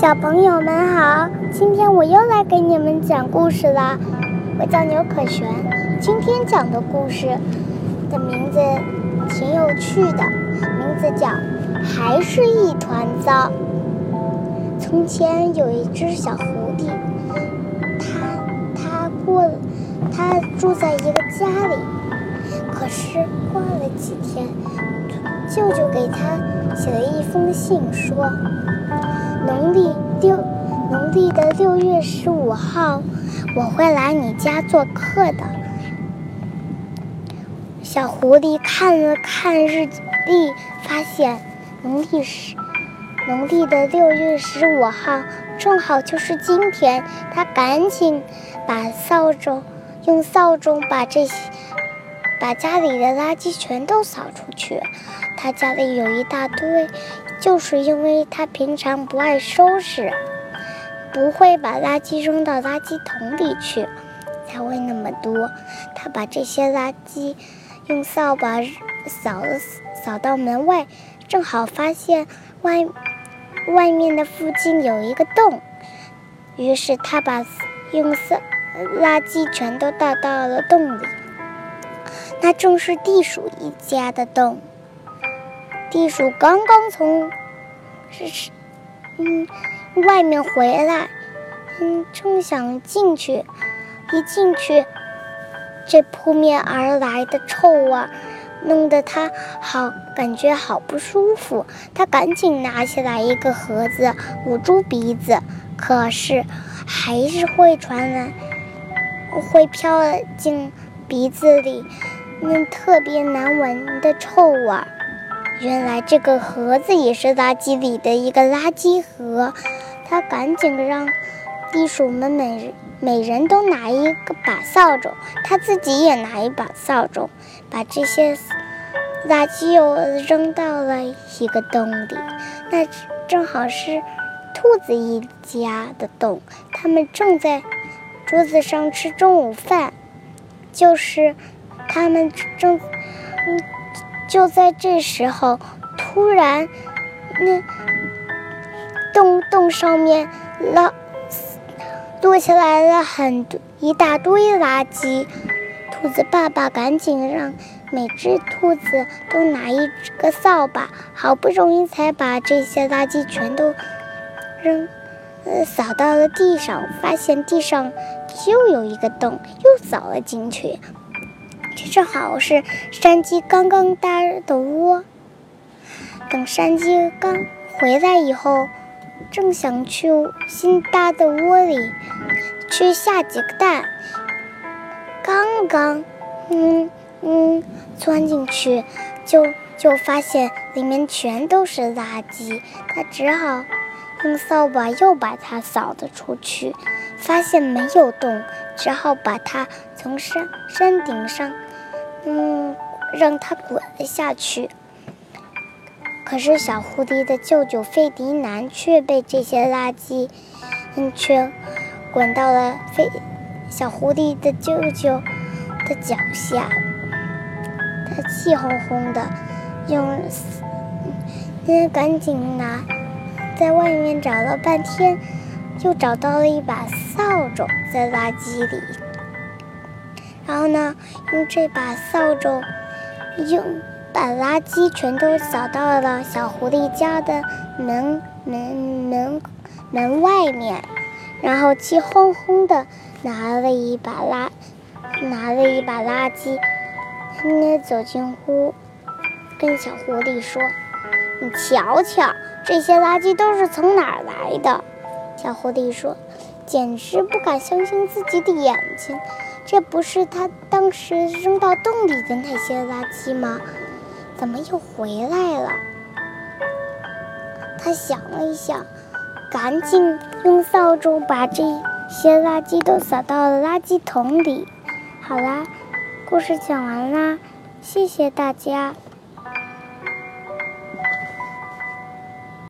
小朋友们好，今天我又来给你们讲故事啦。我叫牛可璇，今天讲的故事的名字挺有趣的，名字叫《还是一团糟》。从前有一只小狐狸，它它过它住在一个家里，可是过了几天，舅舅给他写了一封信，说。农历六，农历的六月十五号，我会来你家做客的。小狐狸看了看日历，发现农历十，农历的六月十五号正好就是今天。他赶紧把扫帚，用扫帚把这些，把家里的垃圾全都扫出去。他家里有一大堆。就是因为他平常不爱收拾，不会把垃圾扔到垃圾桶里去，才会那么多。他把这些垃圾用扫把扫了扫到门外，正好发现外外面的附近有一个洞，于是他把用扫垃圾全都倒到了洞里。那正是地鼠一家的洞。地鼠刚刚从是是嗯外面回来，嗯正想进去，一进去，这扑面而来的臭味弄得他好感觉好不舒服。他赶紧拿起来一个盒子捂住鼻子，可是还是会传来，会飘进鼻子里那特别难闻的臭味儿。原来这个盒子也是垃圾里的一个垃圾盒，他赶紧让地鼠们每每人都拿一个把扫帚，他自己也拿一把扫帚，把这些垃圾又扔到了一个洞里。那正好是兔子一家的洞，他们正在桌子上吃中午饭，就是他们正嗯。就在这时候，突然，那洞洞上面落落下来了很多一大堆垃圾。兔子爸爸赶紧让每只兔子都拿一个扫把，好不容易才把这些垃圾全都扔呃扫到了地上，发现地上又有一个洞，又扫了进去。正好是山鸡刚刚搭的窝。等山鸡刚回来以后，正想去新搭的窝里去下几个蛋，刚刚，嗯嗯，钻进去，就就发现里面全都是垃圾。他只好用扫把又把它扫了出去，发现没有洞，只好把它从山山顶上。嗯，让它滚了下去。可是小狐狸的舅舅费迪南却被这些垃圾，嗯，却滚到了费小狐狸的舅舅的脚下。他气哄哄的，用，嗯，赶紧拿，在外面找了半天，又找到了一把扫帚在垃圾里。然后呢，用这把扫帚，用把垃圾全都扫到了小狐狸家的门门门门外面，然后气哄哄的拿了一把垃拿了一把垃圾，那走进屋，跟小狐狸说：“你瞧瞧，这些垃圾都是从哪儿来的？”小狐狸说：“简直不敢相信自己的眼睛。”这不是他当时扔到洞里的那些垃圾吗？怎么又回来了？他想了一想，赶紧用扫帚把这些垃圾都扫到了垃圾桶里。好啦，故事讲完啦，谢谢大家。